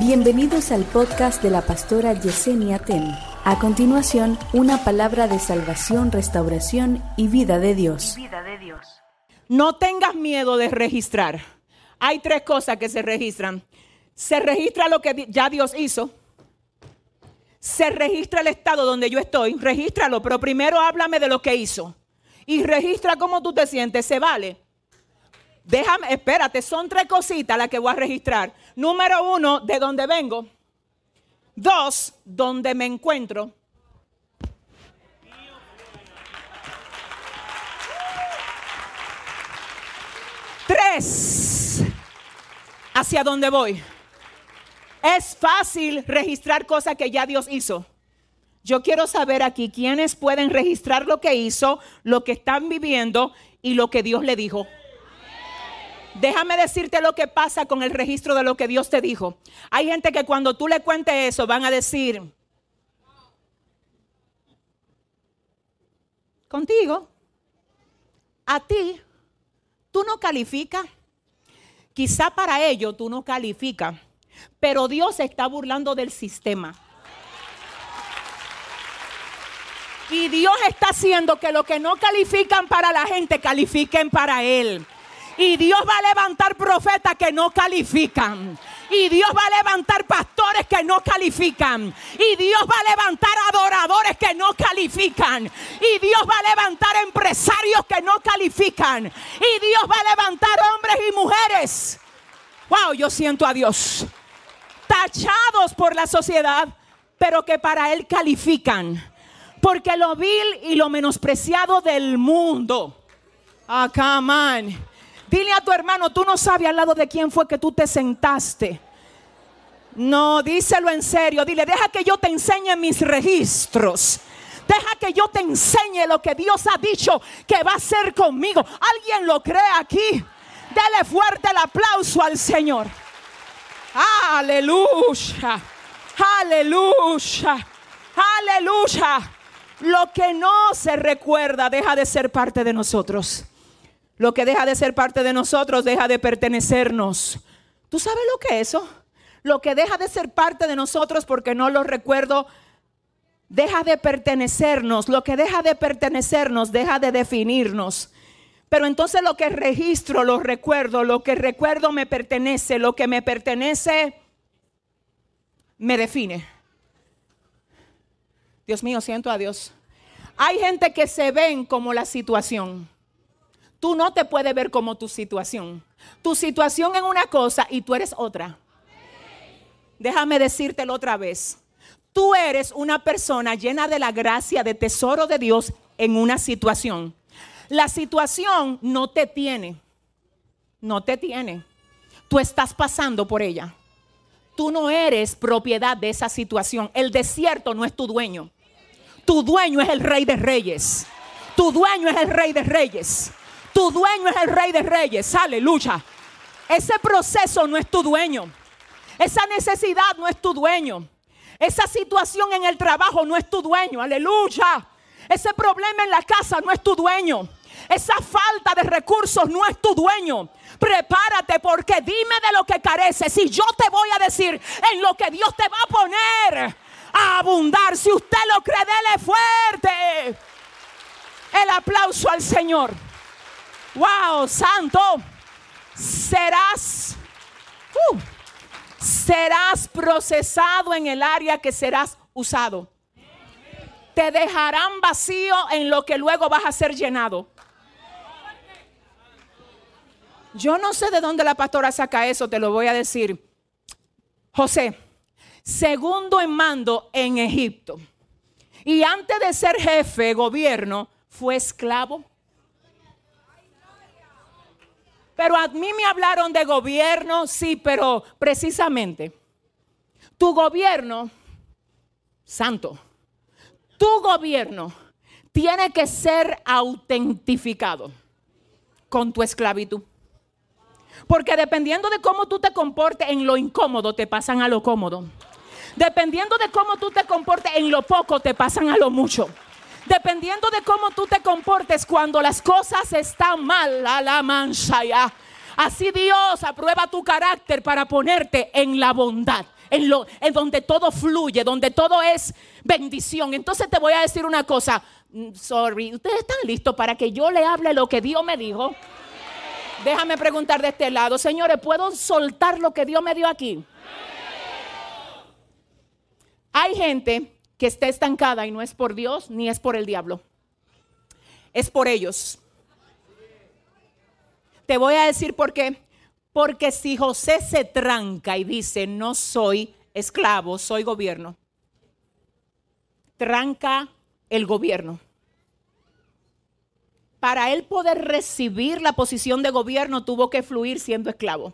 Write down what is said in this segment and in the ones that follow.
Bienvenidos al podcast de la pastora Yesenia Ten. A continuación, una palabra de salvación, restauración y vida de Dios. Vida de Dios. No tengas miedo de registrar. Hay tres cosas que se registran. Se registra lo que ya Dios hizo. Se registra el estado donde yo estoy. Regístralo, pero primero háblame de lo que hizo. Y registra cómo tú te sientes. Se vale. Déjame, espérate, son tres cositas las que voy a registrar. Número uno, de dónde vengo. Dos, dónde me encuentro. Tres, hacia dónde voy. Es fácil registrar cosas que ya Dios hizo. Yo quiero saber aquí quiénes pueden registrar lo que hizo, lo que están viviendo y lo que Dios le dijo. Déjame decirte lo que pasa con el registro de lo que Dios te dijo. Hay gente que cuando tú le cuentes eso van a decir, contigo, a ti, tú no calificas. Quizá para ello tú no calificas, pero Dios está burlando del sistema. Y Dios está haciendo que lo que no califican para la gente califiquen para Él. Y Dios va a levantar profetas que no califican. Y Dios va a levantar pastores que no califican. Y Dios va a levantar adoradores que no califican. Y Dios va a levantar empresarios que no califican. Y Dios va a levantar hombres y mujeres. Wow, yo siento a Dios. Tachados por la sociedad, pero que para Él califican. Porque lo vil y lo menospreciado del mundo. Ah, man Dile a tu hermano, tú no sabes al lado de quién fue que tú te sentaste. No, díselo en serio. Dile, deja que yo te enseñe mis registros. Deja que yo te enseñe lo que Dios ha dicho que va a hacer conmigo. ¿Alguien lo cree aquí? Dele fuerte el aplauso al Señor. Aleluya. Aleluya. Aleluya. Lo que no se recuerda deja de ser parte de nosotros. Lo que deja de ser parte de nosotros deja de pertenecernos. ¿Tú sabes lo que es eso? Lo que deja de ser parte de nosotros porque no lo recuerdo, deja de pertenecernos. Lo que deja de pertenecernos deja de definirnos. Pero entonces lo que registro, lo recuerdo, lo que recuerdo me pertenece, lo que me pertenece me define. Dios mío, siento a Dios. Hay gente que se ven como la situación. Tú no te puedes ver como tu situación. Tu situación es una cosa y tú eres otra. Déjame decírtelo otra vez. Tú eres una persona llena de la gracia, de tesoro de Dios en una situación. La situación no te tiene. No te tiene. Tú estás pasando por ella. Tú no eres propiedad de esa situación. El desierto no es tu dueño. Tu dueño es el rey de reyes. Tu dueño es el rey de reyes. Tu dueño es el rey de reyes. Aleluya. Ese proceso no es tu dueño. Esa necesidad no es tu dueño. Esa situación en el trabajo no es tu dueño. Aleluya. Ese problema en la casa no es tu dueño. Esa falta de recursos no es tu dueño. Prepárate porque dime de lo que careces y yo te voy a decir en lo que Dios te va a poner a abundar. Si usted lo cree, dele fuerte el aplauso al Señor. Wow, santo. Serás, uh, serás procesado en el área que serás usado. Te dejarán vacío en lo que luego vas a ser llenado. Yo no sé de dónde la pastora saca eso, te lo voy a decir. José, segundo en mando en Egipto. Y antes de ser jefe, gobierno, fue esclavo. Pero a mí me hablaron de gobierno, sí, pero precisamente tu gobierno, santo, tu gobierno tiene que ser autentificado con tu esclavitud. Porque dependiendo de cómo tú te comportes en lo incómodo, te pasan a lo cómodo. Dependiendo de cómo tú te comportes en lo poco, te pasan a lo mucho. Dependiendo de cómo tú te comportes cuando las cosas están mal, a la mancha ya. Así Dios aprueba tu carácter para ponerte en la bondad, en, lo, en donde todo fluye, donde todo es bendición. Entonces te voy a decir una cosa, mm, sorry, ¿ustedes están listos para que yo le hable lo que Dios me dijo? Déjame preguntar de este lado, señores, ¿puedo soltar lo que Dios me dio aquí? Hay gente que está estancada y no es por Dios ni es por el diablo. Es por ellos. Te voy a decir por qué. Porque si José se tranca y dice, no soy esclavo, soy gobierno, tranca el gobierno. Para él poder recibir la posición de gobierno tuvo que fluir siendo esclavo.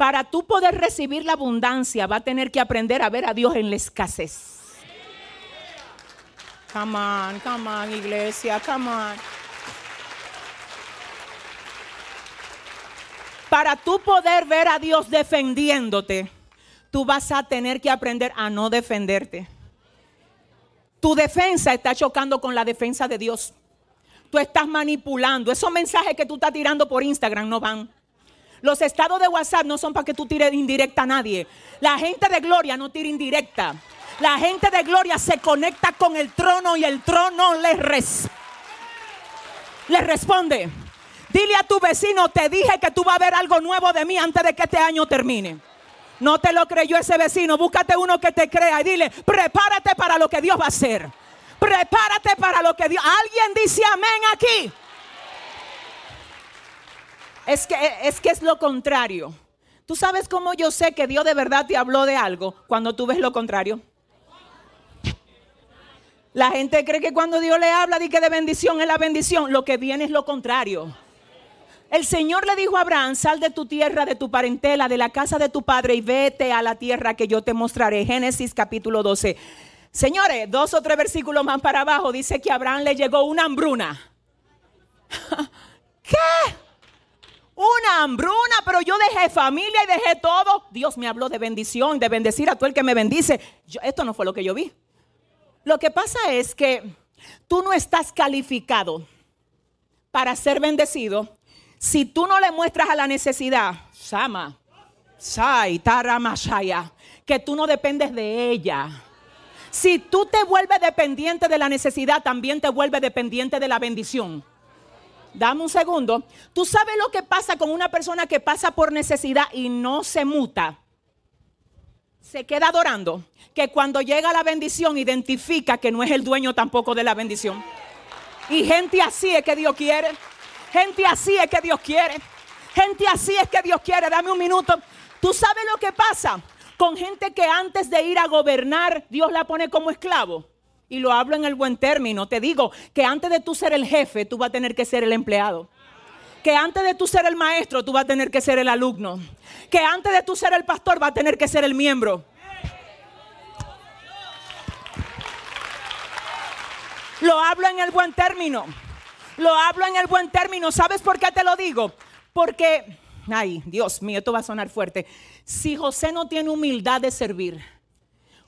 Para tú poder recibir la abundancia va a tener que aprender a ver a Dios en la escasez. Come on, come on, iglesia, come on. Para tú poder ver a Dios defendiéndote, tú vas a tener que aprender a no defenderte. Tu defensa está chocando con la defensa de Dios. Tú estás manipulando. Esos mensajes que tú estás tirando por Instagram no van. Los estados de WhatsApp no son para que tú tires indirecta a nadie. La gente de gloria no tira indirecta. La gente de gloria se conecta con el trono y el trono le, le responde. Dile a tu vecino, te dije que tú vas a ver algo nuevo de mí antes de que este año termine. No te lo creyó ese vecino. Búscate uno que te crea y dile, prepárate para lo que Dios va a hacer. Prepárate para lo que Dios... Alguien dice amén aquí. Es que, es lo contrario. ¿Tú sabes cómo yo sé que Dios de verdad te habló de algo cuando tú ves lo contrario? La gente cree que cuando Dios le habla de que de bendición es la bendición, lo que viene es lo contrario. El Señor le dijo a Abraham, sal de tu tierra, de tu parentela, de la casa de tu padre y vete a la tierra que yo te mostraré. Génesis capítulo 12. Señores, dos o tres versículos más para abajo dice que a Abraham le llegó una hambruna. ¿Qué? Una hambruna, pero yo dejé familia y dejé todo. Dios me habló de bendición, de bendecir a todo el que me bendice. esto no fue lo que yo vi. Lo que pasa es que tú no estás calificado para ser bendecido si tú no le muestras a la necesidad, Sama, Sai, Taramashaya, que tú no dependes de ella. Si tú te vuelves dependiente de la necesidad, también te vuelves dependiente de la bendición. Dame un segundo. Tú sabes lo que pasa con una persona que pasa por necesidad y no se muta. Se queda adorando que cuando llega la bendición identifica que no es el dueño tampoco de la bendición. Y gente así es que Dios quiere. Gente así es que Dios quiere. Gente así es que Dios quiere. Dame un minuto. ¿Tú sabes lo que pasa con gente que antes de ir a gobernar Dios la pone como esclavo? Y lo hablo en el buen término. Te digo que antes de tú ser el jefe, tú vas a tener que ser el empleado que antes de tú ser el maestro, tú vas a tener que ser el alumno. Que antes de tú ser el pastor, va a tener que ser el miembro. Lo hablo en el buen término. Lo hablo en el buen término. ¿Sabes por qué te lo digo? Porque, ay, Dios mío, esto va a sonar fuerte. Si José no tiene humildad de servir,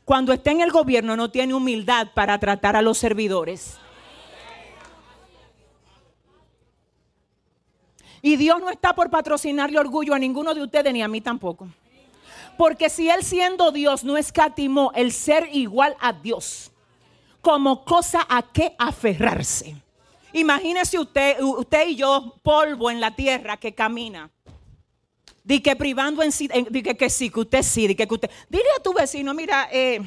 cuando está en el gobierno no tiene humildad para tratar a los servidores. Y Dios no está por patrocinarle orgullo a ninguno de ustedes ni a mí tampoco. Porque si Él siendo Dios no escatimó el ser igual a Dios como cosa a que aferrarse. Imagínese usted, usted y yo, polvo en la tierra que camina. Di que privando en sí, di que, sí, que usted sí, di que, usted. Dile a tu vecino, mira, eh,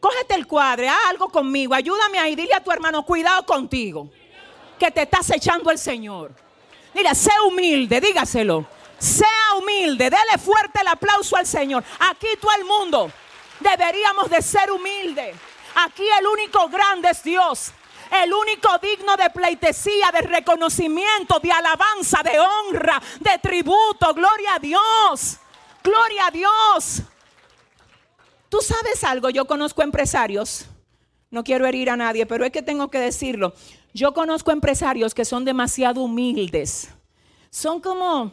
cógete el cuadre, haz algo conmigo, ayúdame ahí, dile a tu hermano, cuidado contigo, que te estás echando el Señor. Mira, sé humilde, dígaselo. Sea humilde, dele fuerte el aplauso al Señor. Aquí todo el mundo deberíamos de ser humildes. Aquí el único grande es Dios. El único digno de pleitesía, de reconocimiento, de alabanza, de honra, de tributo. Gloria a Dios. Gloria a Dios. Tú sabes algo, yo conozco empresarios. No quiero herir a nadie, pero es que tengo que decirlo. Yo conozco empresarios que son demasiado humildes. Son como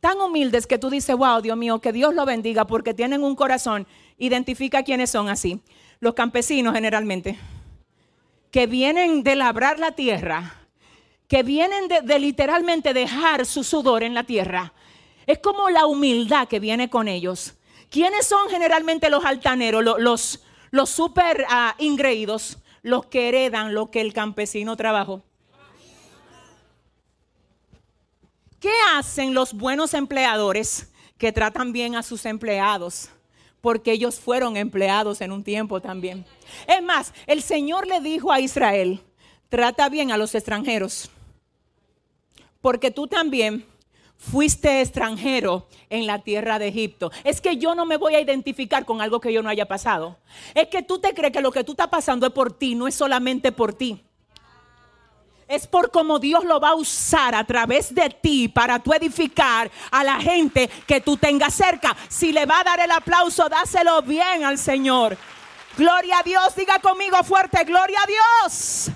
tan humildes que tú dices, wow, Dios mío, que Dios lo bendiga porque tienen un corazón. Identifica quiénes son así los campesinos generalmente, que vienen de labrar la tierra, que vienen de, literalmente dejar su sudor en la tierra. Es como la humildad que viene con ellos. ¿Quiénes son generalmente los altaneros, los, los, super ah, ingreídos, los que heredan lo que el campesino trabajó? ¿Qué hacen los buenos empleadores que tratan bien a sus empleados? Porque ellos fueron empleados en un tiempo también. Es más, el Señor le dijo a Israel, trata bien a los extranjeros. Porque tú también fuiste extranjero en la tierra de Egipto. Es que yo no me voy a identificar con algo que yo no haya pasado. Es que tú te crees que lo que tú estás pasando es por ti, no es solamente por ti es por cómo Dios lo va a usar a través de ti para tu edificar a la gente que tú tengas cerca. Si le va a dar el aplauso, dáselo bien al Señor. Gloria a Dios, diga conmigo fuerte, gloria a Dios.